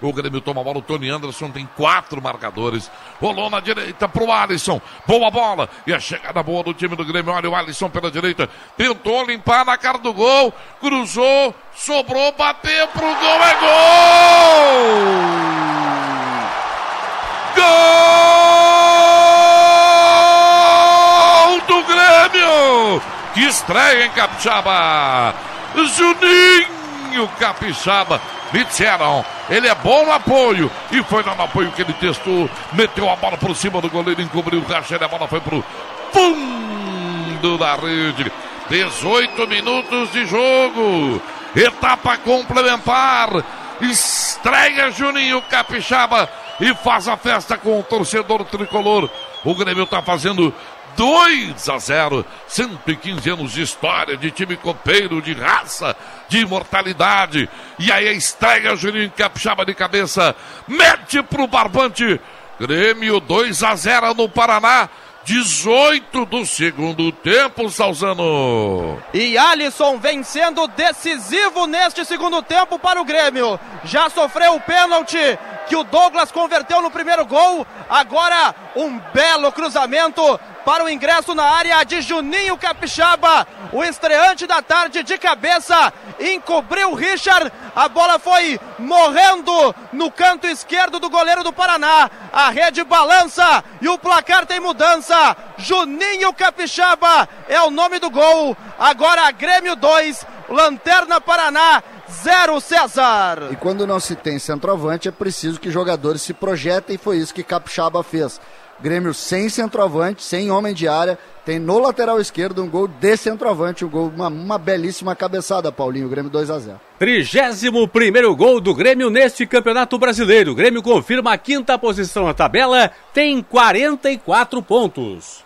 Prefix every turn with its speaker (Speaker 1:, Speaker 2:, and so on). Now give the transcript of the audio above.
Speaker 1: O Grêmio toma a bola, o Tony Anderson tem quatro marcadores. Rolou na direita pro Alisson. Boa bola. E a chegada boa do time do Grêmio. Olha o Alisson pela direita. Tentou limpar na cara do gol. Cruzou. Sobrou, bateu pro gol. É gol! Gol do Grêmio! Que estreia em Capixaba! Juninho Capixaba me disseram, ele é bom no apoio. E foi no apoio que ele testou. Meteu a bola por cima do goleiro, encobriu o racha. A bola foi pro fundo da rede. 18 minutos de jogo. Etapa complementar. Estreia Juninho Capixaba e faz a festa com o torcedor tricolor. O Grêmio está fazendo 2 a 0. 115 anos de história, de time copeiro, de raça, de imortalidade. E aí a estreia, Juninho Capixaba de cabeça, mete pro Barbante. Grêmio 2 a 0 no Paraná. 18 do segundo tempo, Salzano.
Speaker 2: E Alisson vem sendo decisivo neste segundo tempo para o Grêmio. Já sofreu o pênalti que o Douglas converteu no primeiro gol. Agora um belo cruzamento para o ingresso na área de Juninho Capixaba. O estreante da tarde de cabeça encobriu Richard. A bola foi morrendo no canto esquerdo do goleiro do Paraná. A rede balança e o placar tem mudança. Juninho Capixaba é o nome do gol. Agora Grêmio 2, Lanterna Paraná zero César.
Speaker 3: E quando não se tem centroavante, é preciso que jogadores se projetem e foi isso que Capixaba fez. Grêmio sem centroavante, sem homem de área, tem no lateral esquerdo um gol de centroavante, um gol, uma, uma belíssima cabeçada, Paulinho, Grêmio 2 a 0.
Speaker 4: 31 primeiro gol do Grêmio neste Campeonato Brasileiro. O Grêmio confirma a quinta posição na tabela, tem 44 pontos.